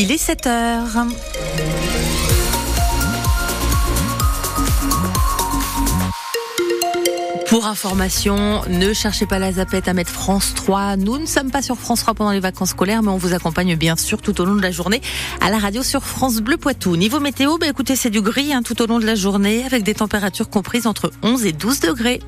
Il est 7 heures. Pour information, ne cherchez pas la zapette à mettre France 3. Nous ne sommes pas sur France 3 pendant les vacances scolaires, mais on vous accompagne bien sûr tout au long de la journée à la radio sur France Bleu Poitou. Niveau météo, bah écoutez, c'est du gris hein, tout au long de la journée avec des températures comprises entre 11 et 12 degrés.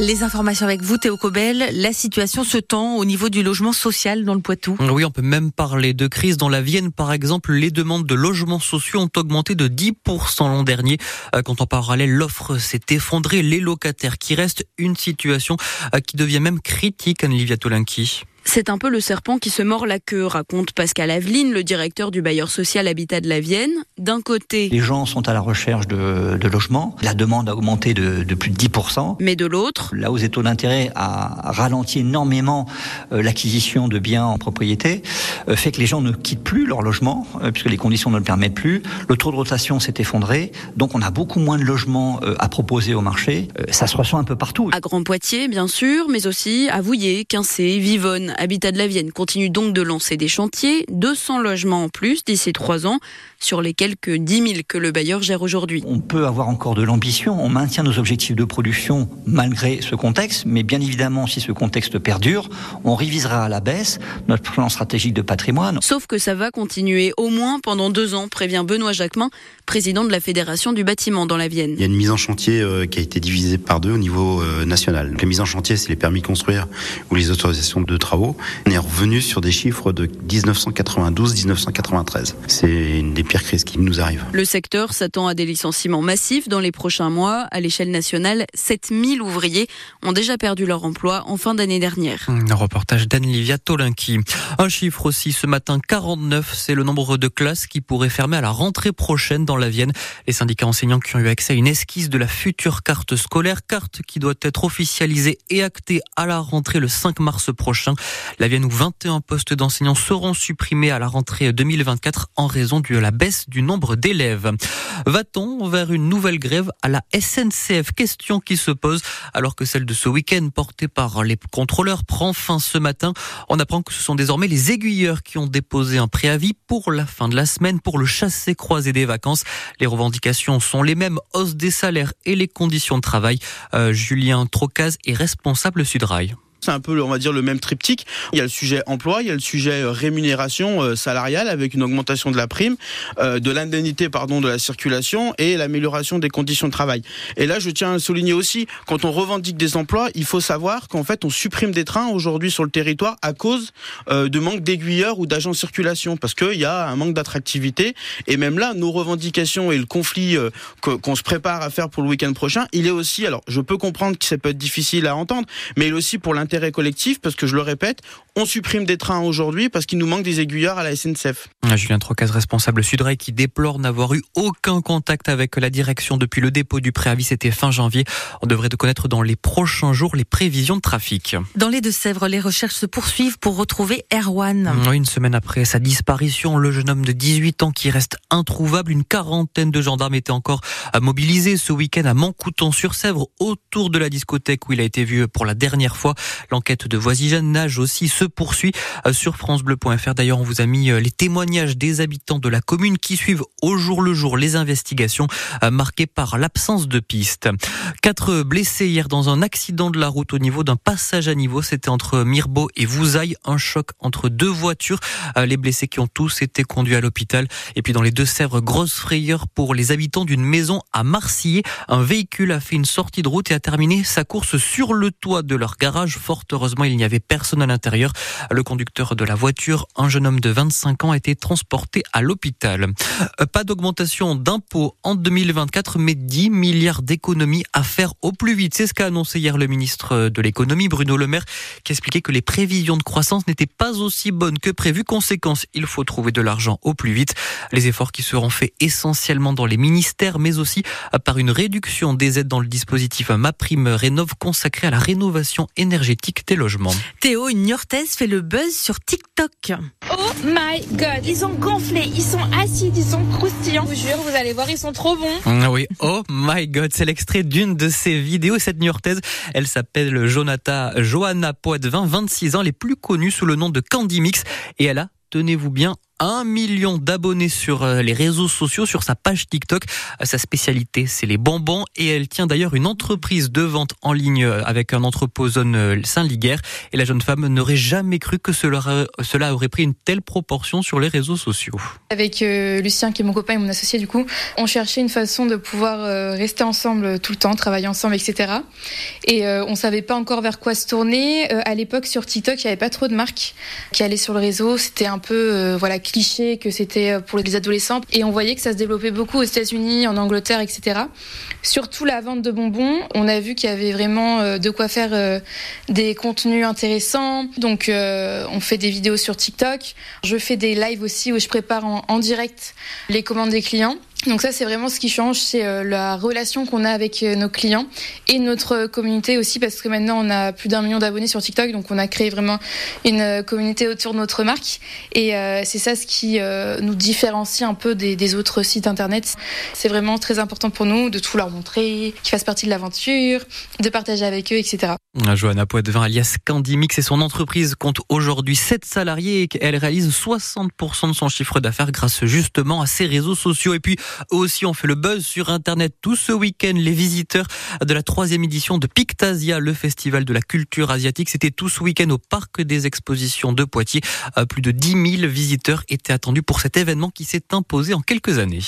Les informations avec vous, Théo Cobel. La situation se tend au niveau du logement social dans le Poitou. Oui, on peut même parler de crise. Dans la Vienne, par exemple, les demandes de logements sociaux ont augmenté de 10% l'an dernier. Euh, quand en parallèle, l'offre s'est effondrée, les locataires qui restent, une situation euh, qui devient même critique, Anne-Livia Tolinki. C'est un peu le serpent qui se mord la queue, raconte Pascal Aveline, le directeur du bailleur social Habitat de la Vienne. D'un côté, les gens sont à la recherche de, de logements. La demande a augmenté de, de, plus de 10%. Mais de l'autre, la hausse des taux d'intérêt a ralenti énormément euh, l'acquisition de biens en propriété, euh, fait que les gens ne quittent plus leur logement, euh, puisque les conditions ne le permettent plus. Le taux de rotation s'est effondré, donc on a beaucoup moins de logements à proposer au marché. ça se ressent un peu partout. À Grand Poitiers, bien sûr, mais aussi à Vouillé, Quincé, Vivonne, Habitat de la Vienne continue donc de lancer des chantiers, 200 logements en plus d'ici trois ans, sur les quelques 10 000 que le bailleur gère aujourd'hui. On peut avoir encore de l'ambition, on maintient nos objectifs de production malgré ce contexte, mais bien évidemment, si ce contexte perdure, on révisera à la baisse notre plan stratégique de patrimoine. Sauf que ça va continuer au moins pendant deux ans, prévient Benoît Jacquemin, président de la Fédération du bâtiment dans la Vienne. Il y a une mise en chantier euh, qui a été divisée par deux au niveau euh, national. La mise en chantier, c'est les permis de construire ou les autorisations de travaux. On est revenu sur des chiffres de 1992-1993. C'est une des pires crises qui nous arrivent. Le secteur s'attend à des licenciements massifs dans les prochains mois. À l'échelle nationale, 7000 ouvriers ont déjà perdu leur emploi en fin d'année dernière. Un reportage d'Anne-Livia Tolinki. Un chiffre aussi ce matin, 49, c'est le nombre de classes qui pourraient fermer à la rentrée prochaine dans la Vienne. Les syndicats enseignants qui ont eu accès à une esquisse de la future carte scolaire, carte qui doit être officialisée et actée à la rentrée le 5 mars prochain. La Vienne où 21 postes d'enseignants seront supprimés à la rentrée 2024 en raison de la baisse du nombre d'élèves. Va-t-on vers une nouvelle grève à la SNCF Question qui se pose alors que celle de ce week-end portée par les contrôleurs prend fin ce matin. On apprend que ce sont désormais les aiguilleurs qui ont déposé un préavis pour la fin de la semaine pour le chassé croisé des vacances. Les revendications sont les mêmes, hausse des salaires et les conditions de travail. Euh, Julien Trocaz est responsable Sudrail. C'est un peu, on va dire, le même triptyque. Il y a le sujet emploi, il y a le sujet euh, rémunération euh, salariale avec une augmentation de la prime, euh, de l'indemnité, pardon, de la circulation et l'amélioration des conditions de travail. Et là, je tiens à souligner aussi, quand on revendique des emplois, il faut savoir qu'en fait, on supprime des trains aujourd'hui sur le territoire à cause de manque d'aiguilleurs ou d'agents de circulation, parce qu'il y a un manque d'attractivité. Et même là, nos revendications et le conflit qu'on se prépare à faire pour le week-end prochain, il est aussi, alors je peux comprendre que ça peut être difficile à entendre, mais il est aussi pour l'intérêt collectif, parce que je le répète, on supprime des trains aujourd'hui parce qu'il nous manque des aiguilleurs à la SNCF. Ah, Julien Trocaz, responsable Sudrail, qui déplore n'avoir eu aucun contact avec la direction depuis le dépôt du préavis, c'était fin janvier. On devrait connaître dans les prochains jours les prévisions de trafic. Dans les Deux-Sèvres, les recherches se poursuivent pour retrouver Erwan. Une semaine après sa disparition, le jeune homme de 18 ans qui reste introuvable, une quarantaine de gendarmes étaient encore mobilisés ce week-end à Montcouton-sur-Sèvre, autour de la discothèque où il a été vu pour la dernière fois. L'enquête de voisinage aussi se poursuit euh, sur francebleu.fr. D'ailleurs, on vous a mis euh, les témoignages des habitants de la commune qui suivent au jour le jour les investigations euh, marquées par l'absence de pistes. Quatre blessés hier dans un accident de la route au niveau d'un passage à niveau. C'était entre Mirbeau et Vouzaille. Un choc entre deux voitures. Les blessés qui ont tous été conduits à l'hôpital. Et puis dans les Deux-Sèvres, grosse frayeur pour les habitants d'une maison à Marcilly. Un véhicule a fait une sortie de route et a terminé sa course sur le toit de leur garage. Fort heureusement, il n'y avait personne à l'intérieur. Le conducteur de la voiture, un jeune homme de 25 ans, a été transporté à l'hôpital. Euh, pas d'augmentation d'impôts en 2024, mais 10 milliards d'économies à faire au plus vite. C'est ce qu'a annoncé hier le ministre de l'économie, Bruno Le Maire, qui expliquait que les prévisions de croissance n'étaient pas aussi bonnes que prévu. Conséquence, il faut trouver de l'argent au plus vite. Les efforts qui seront faits essentiellement dans les ministères, mais aussi par une réduction des aides dans le dispositif MaPrime Rénov consacré à la rénovation énergétique des logements. Théo, une Niortaise fait le buzz sur TikTok. Oh my god, ils sont gonflés, ils sont acides, ils sont croustillants. Je vous jure, vous allez voir, ils sont trop bons. Ah oui, oh my god, c'est l'extrait d'une de ces vidéos. Cette New-Yorkaise, elle s'appelle Jonathan Johanna Poitvin, 26 ans, les plus connue sous le nom de Candy Mix. Et elle a, tenez-vous bien, un million d'abonnés sur euh, les réseaux sociaux, sur sa page TikTok. Euh, sa spécialité, c'est les bonbons et elle tient d'ailleurs une entreprise de vente en ligne euh, avec un entrepôt zone Saint-Liguerre. Et la jeune femme n'aurait jamais cru que cela, aurait pris une telle proportion sur les réseaux sociaux. Avec Lucien, qui est mon copain et mon associé du coup, on cherchait une façon de pouvoir rester ensemble tout le temps, travailler ensemble, etc. Et on savait pas encore vers quoi se tourner. à l'époque, sur TikTok, il n'y avait pas trop de marques qui allaient sur le réseau. C'était un peu, voilà, cliché que c'était euh, pour les adolescents. Et on voyait que ça se développait beaucoup aux États-Unis, en Angleterre, etc. Surtout la vente de bonbons. On a vu qu'il y avait vraiment euh, de quoi faire euh, des contenus intéressants. Donc, on fait des vidéos sur TikTok. Je fais des lives aussi où je prépare en direct les commandes des clients. Donc ça, c'est vraiment ce qui change, c'est euh, la relation qu'on a avec euh, nos clients et notre communauté aussi, parce que maintenant on a plus d'un million d'abonnés sur TikTok, donc on a créé vraiment une euh, communauté autour de notre marque. Et c'est ça ce qui nous différencie un peu des, autres sites internet. C'est vraiment très important pour nous de tout leur montrer, qu'ils fassent partie de l'aventure, de partager avec eux, etc. Johanna Poitvin, alias Candy Mix, et son entreprise compte aujourd'hui 7 salariés et elle réalise 60% de son chiffre d'affaires grâce justement à ses réseaux sociaux. Et puis aussi, on fait le buzz sur Internet tout ce week-end. Les visiteurs de la troisième édition de Pictasia, le festival de la culture asiatique, c'était tout ce week-end au parc des expositions de Poitiers. Euh, plus de 10 000 visiteurs étaient attendus pour cet événement qui s'est imposé en quelques années.